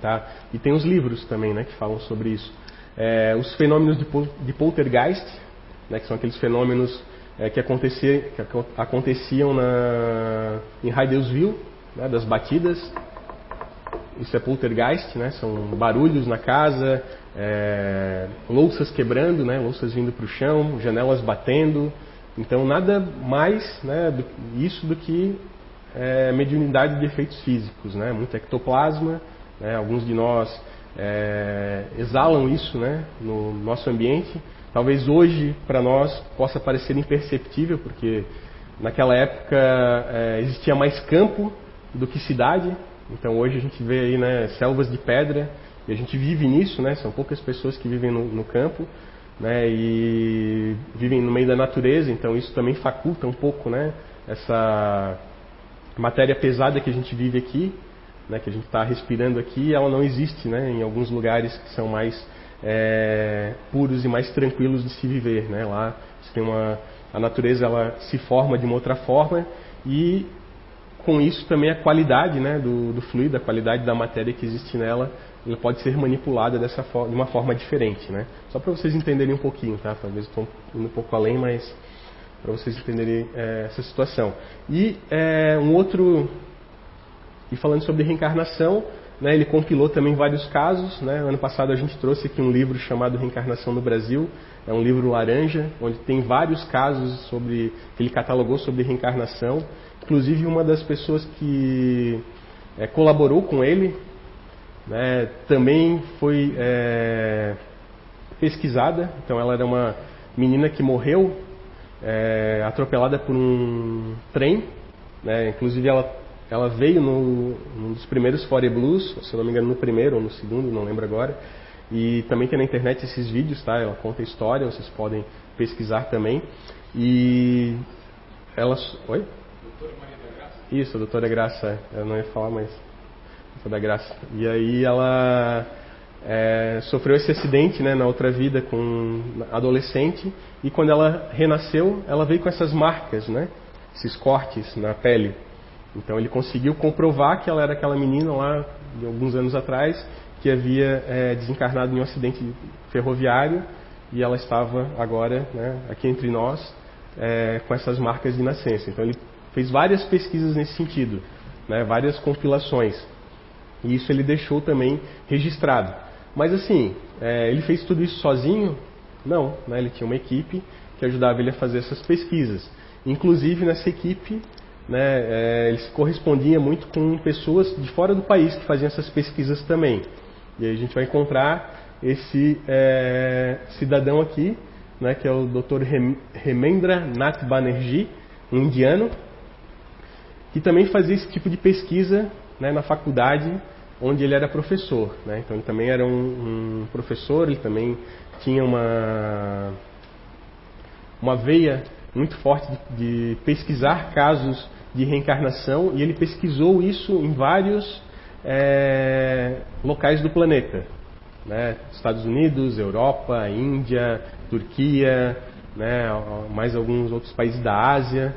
Tá? E tem os livros também né, que falam sobre isso. É, os fenômenos de, de poltergeist, né, que são aqueles fenômenos é, que, acontecia, que aconteciam na, em Hydelsville, né, das batidas. Isso é poltergeist, né, são barulhos na casa, é, louças quebrando, né, louças vindo para o chão, janelas batendo. Então, nada mais né, do, isso do que é, mediunidade de efeitos físicos. Né, muito ectoplasma, né, alguns de nós é, exalam isso né, no nosso ambiente. Talvez hoje para nós possa parecer imperceptível, porque naquela época é, existia mais campo do que cidade. Então hoje a gente vê aí né, selvas de pedra e a gente vive nisso, né? São poucas pessoas que vivem no, no campo, né? E vivem no meio da natureza. Então isso também faculta um pouco, né? Essa matéria pesada que a gente vive aqui, né? Que a gente está respirando aqui, ela não existe, né? Em alguns lugares que são mais é, puros e mais tranquilos de se viver, né? Lá você tem uma a natureza ela se forma de uma outra forma e com isso também a qualidade né, do, do fluido, a qualidade da matéria que existe nela, ela pode ser manipulada dessa de uma forma diferente. Né? Só para vocês entenderem um pouquinho, tá? talvez estou indo um pouco além, mas para vocês entenderem é, essa situação. E é, um outro, e falando sobre reencarnação, né, ele compilou também vários casos. Né? Ano passado a gente trouxe aqui um livro chamado Reencarnação no Brasil, é um livro laranja, onde tem vários casos sobre que ele catalogou sobre reencarnação. Inclusive uma das pessoas que é, colaborou com ele né, também foi é, pesquisada. Então ela era uma menina que morreu é, atropelada por um trem. Né, inclusive ela, ela veio no, num dos primeiros Fore Blues, se não me engano no primeiro ou no segundo, não lembro agora. E também tem na internet esses vídeos, tá? Ela conta a história, vocês podem pesquisar também. E ela. Oi? Doutora Maria da Graça? Isso, a doutora Graça. Eu não ia falar, mas. Doutora Graça. E aí ela é, sofreu esse acidente né, na outra vida com adolescente. E quando ela renasceu, ela veio com essas marcas, né? Esses cortes na pele. Então ele conseguiu comprovar que ela era aquela menina lá de alguns anos atrás que havia é, desencarnado em um acidente ferroviário e ela estava agora né, aqui entre nós é, com essas marcas de nascença. Então ele fez várias pesquisas nesse sentido, né, várias compilações. E isso ele deixou também registrado. Mas assim, é, ele fez tudo isso sozinho? Não, né, ele tinha uma equipe que ajudava ele a fazer essas pesquisas. Inclusive nessa equipe, né, é, ele se correspondia muito com pessoas de fora do país que faziam essas pesquisas também. E aí a gente vai encontrar esse é, cidadão aqui, né, que é o Dr. Hemendra Nath Banerjee, um indiano, que também fazia esse tipo de pesquisa né, na faculdade onde ele era professor. Né? Então ele também era um, um, professor, ele também tinha uma, uma veia muito forte de, de pesquisar casos de reencarnação e ele pesquisou isso em vários é, locais do planeta né? Estados Unidos, Europa, Índia, Turquia, né? mais alguns outros países da Ásia.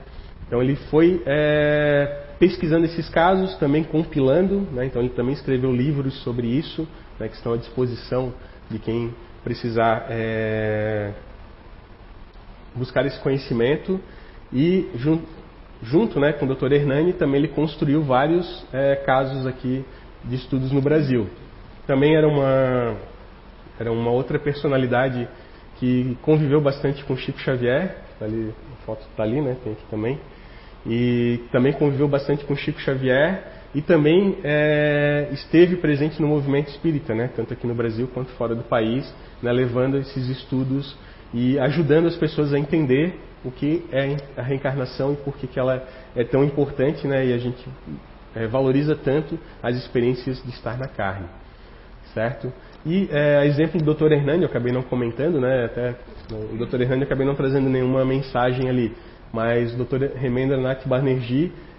Então ele foi é, pesquisando esses casos, também compilando, né? então ele também escreveu livros sobre isso, né? que estão à disposição de quem precisar é, buscar esse conhecimento. E junto, junto né, com o Dr. Hernani também ele construiu vários é, casos aqui de estudos no Brasil também era uma, era uma outra personalidade que conviveu bastante com Chico Xavier, tá ali, a foto está ali, né, tem aqui também, e também conviveu bastante com Chico Xavier e também é, esteve presente no movimento espírita, né, tanto aqui no Brasil quanto fora do país, né, levando esses estudos e ajudando as pessoas a entender o que é a reencarnação e por que, que ela é tão importante, né, e a gente é, valoriza tanto as experiências de estar na carne certo? E é, exemplo do Dr. Hernani, eu acabei não comentando, né? Até o Dr. Hernani eu acabei não trazendo nenhuma mensagem ali, mas o Dr. Remendra Nath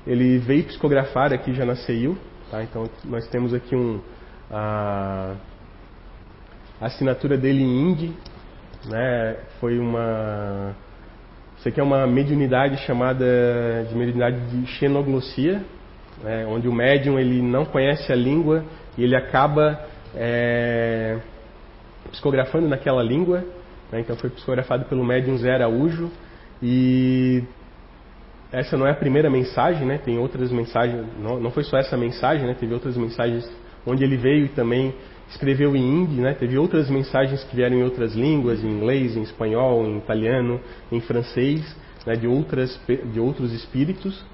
ele veio psicografar aqui já na CEIU, tá? Então nós temos aqui um a, assinatura dele em Hindi, né? Foi uma isso aqui é uma mediunidade chamada de mediunidade de xenoglossia, né? onde o médium ele não conhece a língua e ele acaba é, psicografando naquela língua. Né? Então foi psicografado pelo médium Zé Araújo. E essa não é a primeira mensagem, né? tem outras mensagens, não, não foi só essa mensagem, né? teve outras mensagens onde ele veio e também escreveu em hindi, né? teve outras mensagens que vieram em outras línguas, em inglês, em espanhol, em italiano, em francês, né? de, outras, de outros espíritos.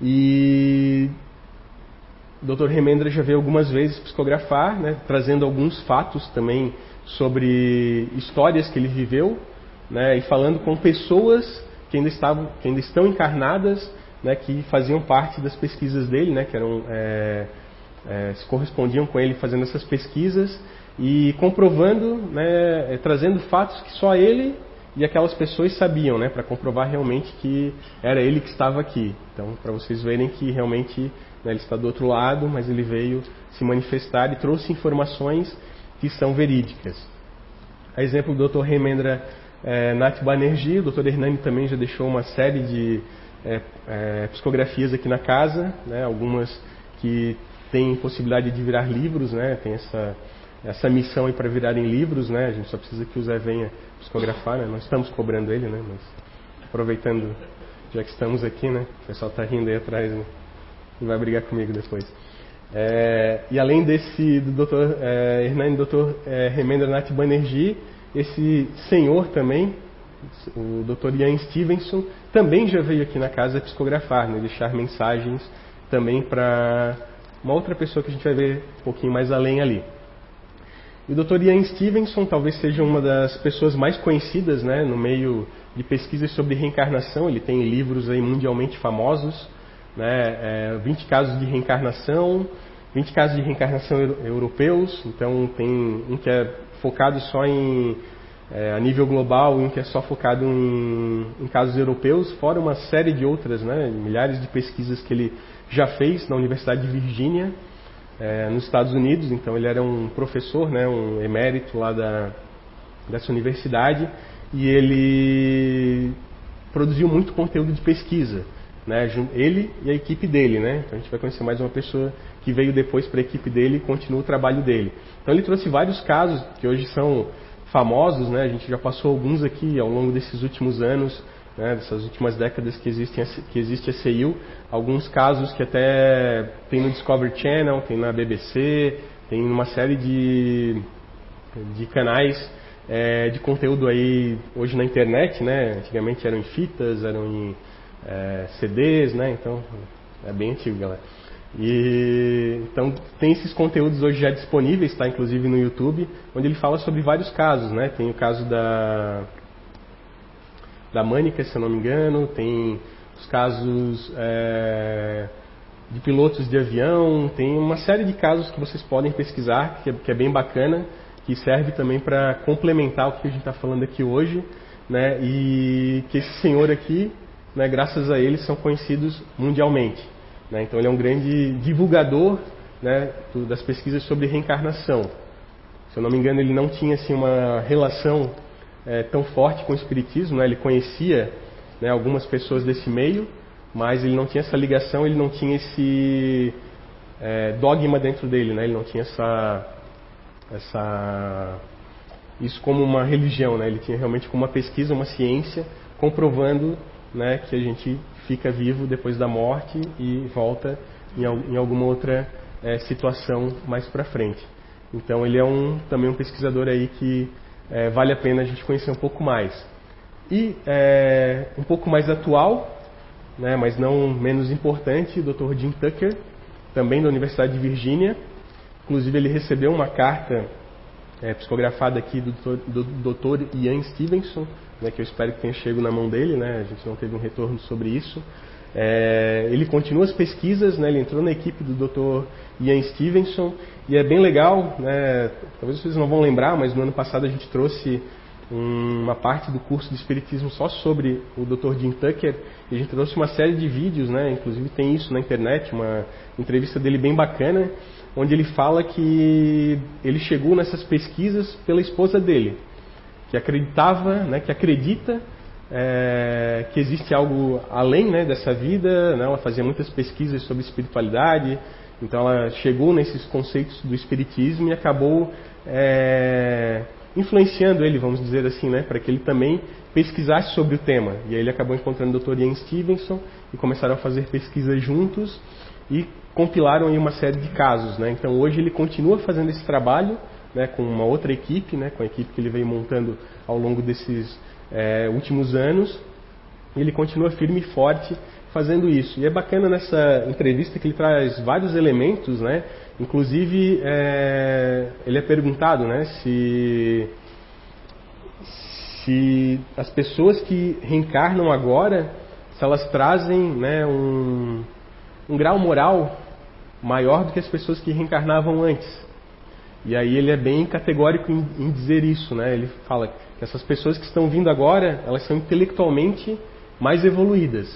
E Dr. Remendra já veio algumas vezes psicografar, né, trazendo alguns fatos também sobre histórias que ele viveu, né, e falando com pessoas que ainda, estavam, que ainda estão encarnadas, né, que faziam parte das pesquisas dele, né, que eram, é, é, se correspondiam com ele fazendo essas pesquisas e comprovando, né, é, trazendo fatos que só ele e aquelas pessoas sabiam, né, para comprovar realmente que era ele que estava aqui. Então, para vocês verem que realmente né, ele está do outro lado, mas ele veio se manifestar e trouxe informações que são verídicas. A exemplo do Dr. Remendra é, Nath Banerjee, o Dr. Hernani também já deixou uma série de é, é, psicografias aqui na casa, né, algumas que têm possibilidade de virar livros, né, tem essa, essa missão aí para virarem livros, né, a gente só precisa que o Zé venha psicografar, né? Nós estamos cobrando ele, né? Mas aproveitando, já que estamos aqui, né? O pessoal está rindo aí atrás, né? E vai brigar comigo depois. É, e além desse do Dr. É, Hernani, Dr. É, Remendranath Banerjee, esse senhor também, o Dr. Ian Stevenson, também já veio aqui na casa psicografar, né? Deixar mensagens também para uma outra pessoa que a gente vai ver um pouquinho mais além ali. E o Dr. Ian Stevenson talvez seja uma das pessoas mais conhecidas né, no meio de pesquisas sobre reencarnação. Ele tem livros aí mundialmente famosos, né, é, 20 casos de reencarnação, 20 casos de reencarnação europeus. Então tem um que é focado só em é, a nível global um que é só focado em, em, casos europeus, fora uma série de outras, né, milhares de pesquisas que ele já fez na Universidade de Virgínia é, nos Estados Unidos, então ele era um professor, né, um emérito lá da, dessa universidade, e ele produziu muito conteúdo de pesquisa, né, ele e a equipe dele, né, então a gente vai conhecer mais uma pessoa que veio depois para a equipe dele e continua o trabalho dele. Então ele trouxe vários casos que hoje são famosos, né, a gente já passou alguns aqui ao longo desses últimos anos, né, dessas últimas décadas que, existem, que existe a CEIU, alguns casos que até tem no Discovery Channel, tem na BBC, tem uma série de, de canais é, de conteúdo aí hoje na internet, né? Antigamente eram em fitas, eram em é, CDs, né? Então é bem antigo, galera. E então tem esses conteúdos hoje já disponíveis, está inclusive no YouTube, onde ele fala sobre vários casos, né? Tem o caso da da Mânica, se eu não me engano, tem os casos é, de pilotos de avião, tem uma série de casos que vocês podem pesquisar, que é, que é bem bacana, que serve também para complementar o que a gente está falando aqui hoje, né, e que esse senhor aqui, né, graças a ele, são conhecidos mundialmente. Né, então ele é um grande divulgador né, das pesquisas sobre reencarnação. Se eu não me engano, ele não tinha assim, uma relação é, tão forte com o Espiritismo, né? ele conhecia né, algumas pessoas desse meio, mas ele não tinha essa ligação, ele não tinha esse é, dogma dentro dele, né? ele não tinha essa, essa isso como uma religião, né? ele tinha realmente como uma pesquisa, uma ciência, comprovando né, que a gente fica vivo depois da morte e volta em, em alguma outra é, situação mais para frente. Então ele é um, também um pesquisador aí que é, vale a pena a gente conhecer um pouco mais. E é, um pouco mais atual, né, mas não menos importante, o Dr. Jim Tucker, também da Universidade de Virgínia. Inclusive ele recebeu uma carta é, psicografada aqui do, Dr. Ian Stevenson, né, que eu espero que tenha chegado na mão dele, né, a gente não teve um retorno sobre isso. É, ele continua as pesquisas, né, ele entrou na equipe do Dr. Ian Stevenson e é bem legal, né, talvez vocês não vão lembrar, mas no ano passado a gente trouxe uma parte do curso de Espiritismo só sobre o Dr. Jim Tucker e a gente trouxe uma série de vídeos, né, inclusive tem isso na internet, uma entrevista dele bem bacana, onde ele fala que ele chegou nessas pesquisas pela esposa dele, que acreditava, né, que acredita é, que existe algo além né, dessa vida. Né, ela fazia muitas pesquisas sobre espiritualidade, então ela chegou nesses conceitos do espiritismo e acabou é, influenciando ele, vamos dizer assim, né, para que ele também pesquisasse sobre o tema. E aí ele acabou encontrando o Dr. Ian Stevenson e começaram a fazer pesquisas juntos e compilaram aí uma série de casos. Né? Então hoje ele continua fazendo esse trabalho né, com uma outra equipe, né, com a equipe que ele veio montando ao longo desses é, últimos anos, ele continua firme e forte fazendo isso. E é bacana nessa entrevista que ele traz vários elementos, né? Inclusive, é, ele é perguntado, né, se se as pessoas que reencarnam agora, se elas trazem, né, um, um grau moral maior do que as pessoas que reencarnavam antes. E aí ele é bem categórico em, em dizer isso, né? Ele fala que essas pessoas que estão vindo agora, elas são intelectualmente mais evoluídas,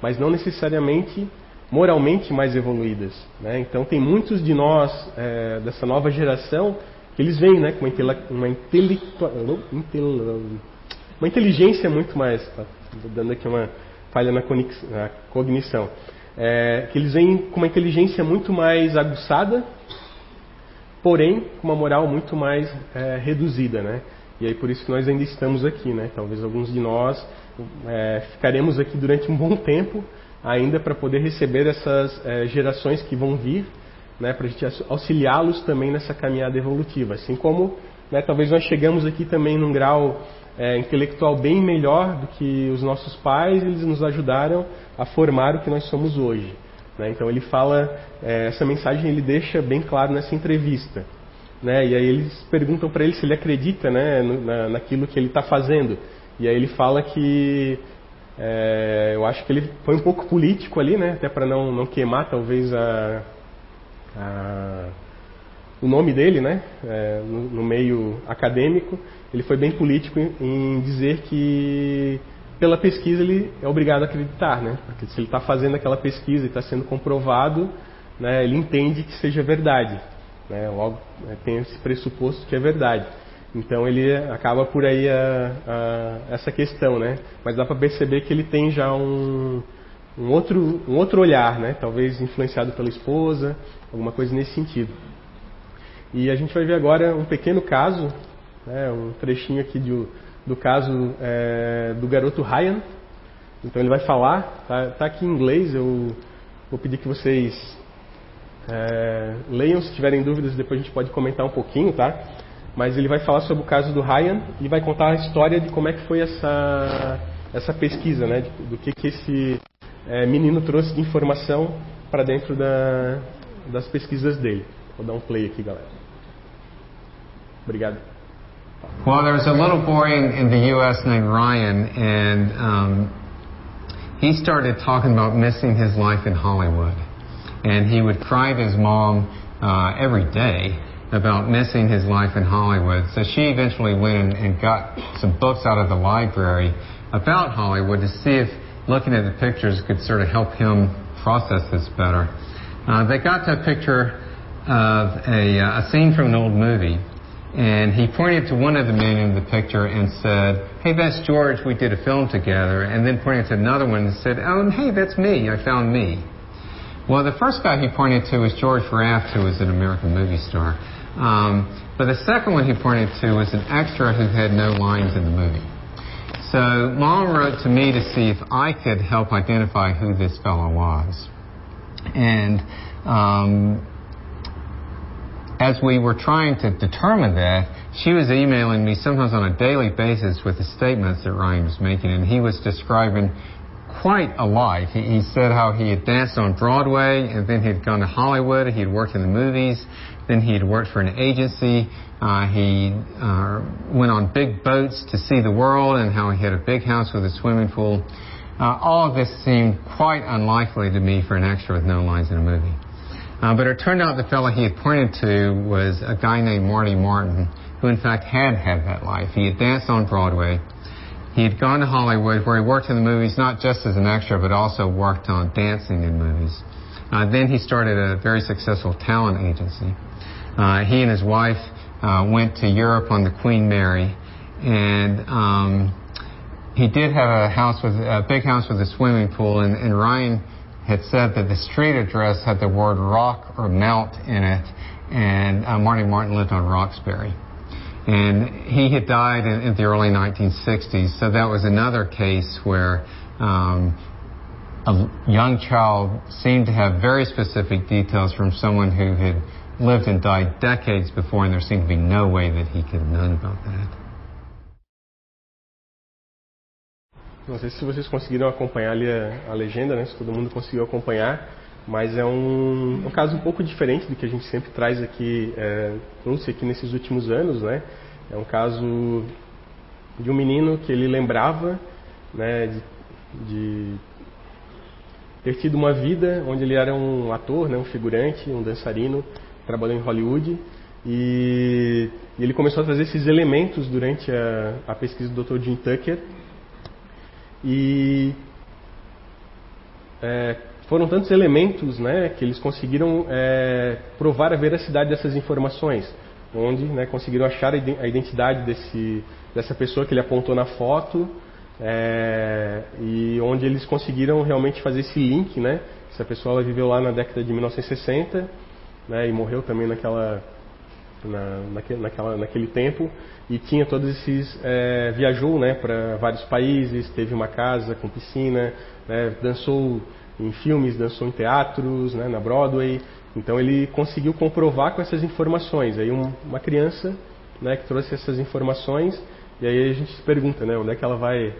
mas não necessariamente moralmente mais evoluídas. Né? Então tem muitos de nós é, dessa nova geração que eles vêm né, com uma, uma, intelectua, uma inteligência muito mais, tá dando aqui uma falha na, na cognição, é, que eles vêm com uma inteligência muito mais aguçada, porém com uma moral muito mais é, reduzida, né? E aí por isso que nós ainda estamos aqui, né? Talvez alguns de nós é, ficaremos aqui durante um bom tempo ainda para poder receber essas é, gerações que vão vir, né? Para a gente auxiliá-los também nessa caminhada evolutiva. Assim como, né, talvez nós chegamos aqui também num grau é, intelectual bem melhor do que os nossos pais, eles nos ajudaram a formar o que nós somos hoje. Né? Então ele fala, é, essa mensagem ele deixa bem claro nessa entrevista. Né? E aí eles perguntam para ele se ele acredita né, na, naquilo que ele está fazendo. E aí ele fala que é, eu acho que ele foi um pouco político ali, né? Até para não, não queimar talvez a, a, o nome dele, né? É, no, no, meio acadêmico, ele foi bem político em, em, dizer que pela pesquisa ele é obrigado a acreditar, né? Porque se ele está fazendo aquela pesquisa e está sendo comprovado, né? Ele entende que seja verdade. Né? Logo, é, tem esse pressuposto que é verdade. Então ele acaba por aí a, a, essa questão, né? Mas dá para perceber que ele tem já um, um, outro, um outro olhar, né? Talvez influenciado pela esposa, alguma coisa nesse sentido. E a gente vai ver agora um pequeno caso, né? um trechinho aqui do, do caso é, do garoto Ryan. Então ele vai falar, tá, tá aqui em inglês, eu vou pedir que vocês é, leiam, se tiverem dúvidas, depois a gente pode comentar um pouquinho, tá? Mas ele vai falar sobre o caso do Ryan e vai contar a história de como é que foi essa, essa pesquisa, né? Do que, que esse é, menino trouxe de informação para dentro da, das pesquisas dele. Vou dar um play aqui, galera. Obrigado. Well, there was a little boy in, the U.S. named Ryan, and um, he started talking about missing his life in Hollywood. and he would cry to his mom uh, every day about missing his life in Hollywood. So she eventually went and, and got some books out of the library about Hollywood to see if looking at the pictures could sort of help him process this better. Uh, they got to a picture of a, uh, a scene from an old movie, and he pointed to one of the men in the picture and said, Hey, that's George, we did a film together. And then pointed to another one and said, Oh, hey, that's me, I found me. Well, the first guy he pointed to was George Raft, who was an American movie star. Um, but the second one he pointed to was an extra who had no lines in the movie. So mom wrote to me to see if I could help identify who this fellow was. And um, as we were trying to determine that, she was emailing me sometimes on a daily basis with the statements that Ryan was making, and he was describing quite a life. He, he said how he had danced on Broadway and then he'd gone to Hollywood. He had worked in the movies. Then he had worked for an agency. Uh, he uh, went on big boats to see the world and how he had a big house with a swimming pool. Uh, all of this seemed quite unlikely to me for an extra with no lines in a movie. Uh, but it turned out the fellow he had pointed to was a guy named Marty Martin, who in fact had had that life. He had danced on Broadway. He had gone to Hollywood where he worked in the movies not just as an extra but also worked on dancing in movies. Uh, then he started a very successful talent agency. Uh, he and his wife uh, went to Europe on the Queen Mary, and um, he did have a house with a big house with a swimming pool. And, and Ryan had said that the street address had the word rock or mount in it, and uh, Marty Martin lived on Roxbury. And he had died in, in the early 1960s, so that was another case where um, a young child seemed to have very specific details from someone who had lived and died decades before, and there seemed to be no way that he could have known about that. Não sei se vocês conseguiram acompanhar ali a, a legenda, né? Se todo mundo conseguiu acompanhar, mas é um, um caso um pouco diferente do que a gente sempre traz aqui, é, trouxe aqui nesses últimos anos, né? É um caso de um menino que ele lembrava, né? De, de ter tido uma vida onde ele era um ator, né? Um figurante, um dançarino, trabalhou em Hollywood e, e ele começou a trazer esses elementos durante a, a pesquisa do Dr. Jim Tucker e é, foram tantos elementos né, que eles conseguiram é, provar a veracidade dessas informações, onde né, conseguiram achar a identidade desse, dessa pessoa que ele apontou na foto é, e onde eles conseguiram realmente fazer esse link, né? Essa pessoa ela viveu lá na década de 1960 né, e morreu também naquela, na, naquele, naquela, naquele tempo e tinha todos esses é, viajou né para vários países teve uma casa com piscina né, dançou em filmes dançou em teatros né, na Broadway. Então ele conseguiu comprovar com essas informações. Aí um, uma criança né, que trouxe essas informações e aí a gente se pergunta né onde é que ela vai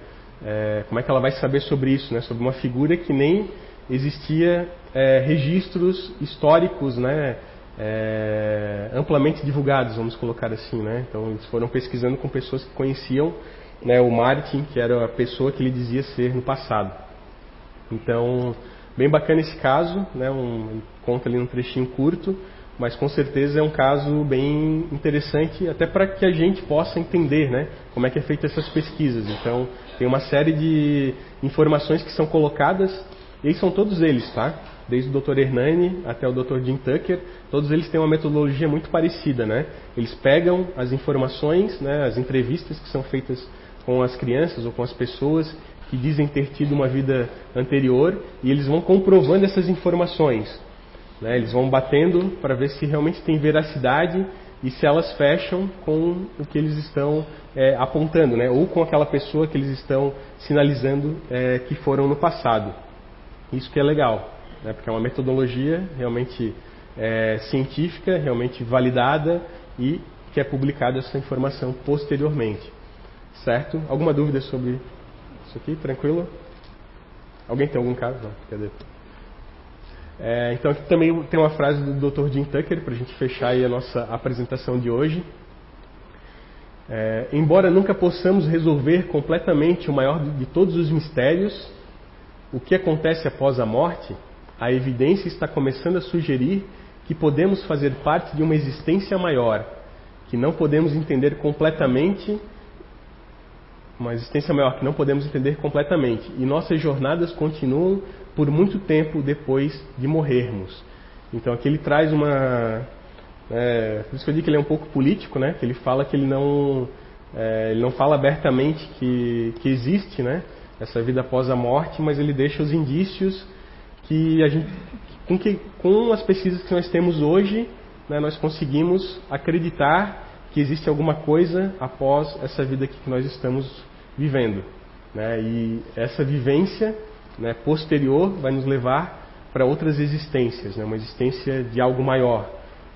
é, como é que ela vai saber sobre isso né sobre uma figura que nem existia é, registros históricos né é, amplamente divulgados, vamos colocar assim, né? Então eles foram pesquisando com pessoas que conheciam né, o Martin, que era a pessoa que ele dizia ser no passado. Então, bem bacana esse caso, né? Um, conta ali um trechinho curto, mas com certeza é um caso bem interessante, até para que a gente possa entender, né? Como é que é feita essas pesquisas. Então, tem uma série de informações que são colocadas, e são todos eles, tá? desde o Dr. Hernani até o Dr. Jim Tucker, todos eles têm uma metodologia muito parecida, né? Eles pegam as informações, né, as entrevistas que são feitas com as crianças ou com as pessoas que dizem ter tido uma vida anterior e eles vão comprovando essas informações. Né? Eles vão batendo para ver se realmente tem veracidade e se elas fecham com o que eles estão é, apontando, né? ou com aquela pessoa que eles estão sinalizando é, que foram no passado. Isso que é legal né, porque é uma metodologia realmente é, científica, realmente validada e que é publicada essa informação posteriormente. Certo? Alguma dúvida sobre isso aqui? Tranquilo? Alguém tem algum caso? Não, cadê? É, então aqui também tem uma frase do Dr. Jim Tucker para a gente fechar a nossa apresentação de hoje. É, embora nunca possamos resolver completamente o maior de todos os mistérios, o que acontece após a morte, a evidência está começando a sugerir que podemos fazer parte de uma existência maior, que não podemos entender completamente, uma existência maior que não podemos entender completamente, e nossas jornadas continuam por muito tempo depois de morrermos. Então aqui ele traz uma, é, por isso que eu digo que ele é um pouco político, né? Que ele fala que ele não, é, ele não fala abertamente que, que existe, né? Essa vida após a morte, mas ele deixa os indícios que a gente, com, que, com as pesquisas que nós temos hoje, né, nós conseguimos acreditar que existe alguma coisa após essa vida que nós estamos vivendo. Né? E essa vivência né, posterior vai nos levar para outras existências, né? uma existência de algo maior.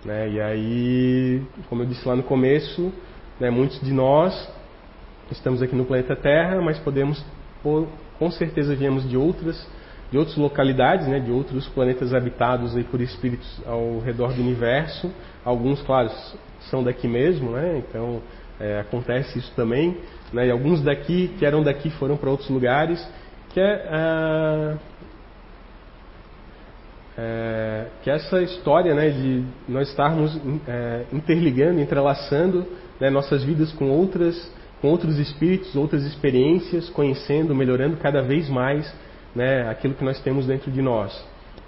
Né? E aí, como eu disse lá no começo, né, muitos de nós estamos aqui no planeta Terra, mas podemos, com certeza, viemos de outras de outras localidades, né, de outros planetas habitados aí por espíritos ao redor do universo. Alguns, claro, são daqui mesmo, né, então é, acontece isso também. Né, e alguns daqui, que eram daqui, foram para outros lugares. Que é, é, é, que essa história né, de nós estarmos é, interligando, entrelaçando né, nossas vidas com outras com outros espíritos, outras experiências, conhecendo, melhorando cada vez mais né, aquilo que nós temos dentro de nós.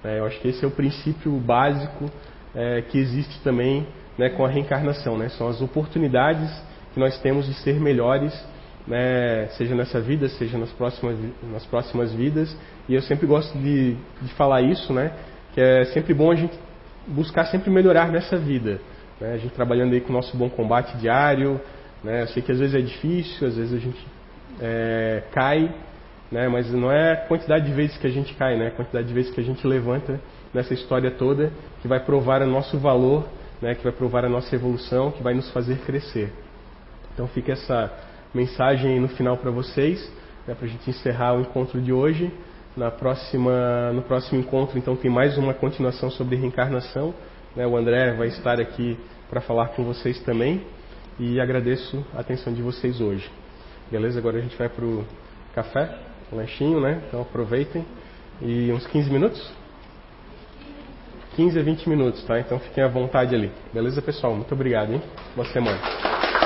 É, eu acho que esse é o princípio básico é, que existe também né, com a reencarnação. Né? São as oportunidades que nós temos de ser melhores, né, seja nessa vida, seja nas próximas, nas próximas vidas. E eu sempre gosto de, de falar isso, né, que é sempre bom a gente buscar sempre melhorar nessa vida. Né? A gente trabalhando aí com o nosso bom combate diário. Né? Eu sei que às vezes é difícil, às vezes a gente é, cai, né? Mas não é a quantidade de vezes que a gente cai, né? A quantidade de vezes que a gente levanta nessa história toda que vai provar o nosso valor, né? Que vai provar a nossa evolução, que vai nos fazer crescer. Então fica essa mensagem no final para vocês, né, para a gente encerrar o encontro de hoje. Na próxima, no próximo encontro, então, tem mais uma continuação sobre reencarnação. Né? O André vai estar aqui para falar com vocês também. E agradeço a atenção de vocês hoje. Beleza? Agora a gente vai para o café, lanchinho, né? Então aproveitem. E uns 15 minutos? 15 a 20 minutos, tá? Então fiquem à vontade ali. Beleza, pessoal? Muito obrigado, hein? Boa semana.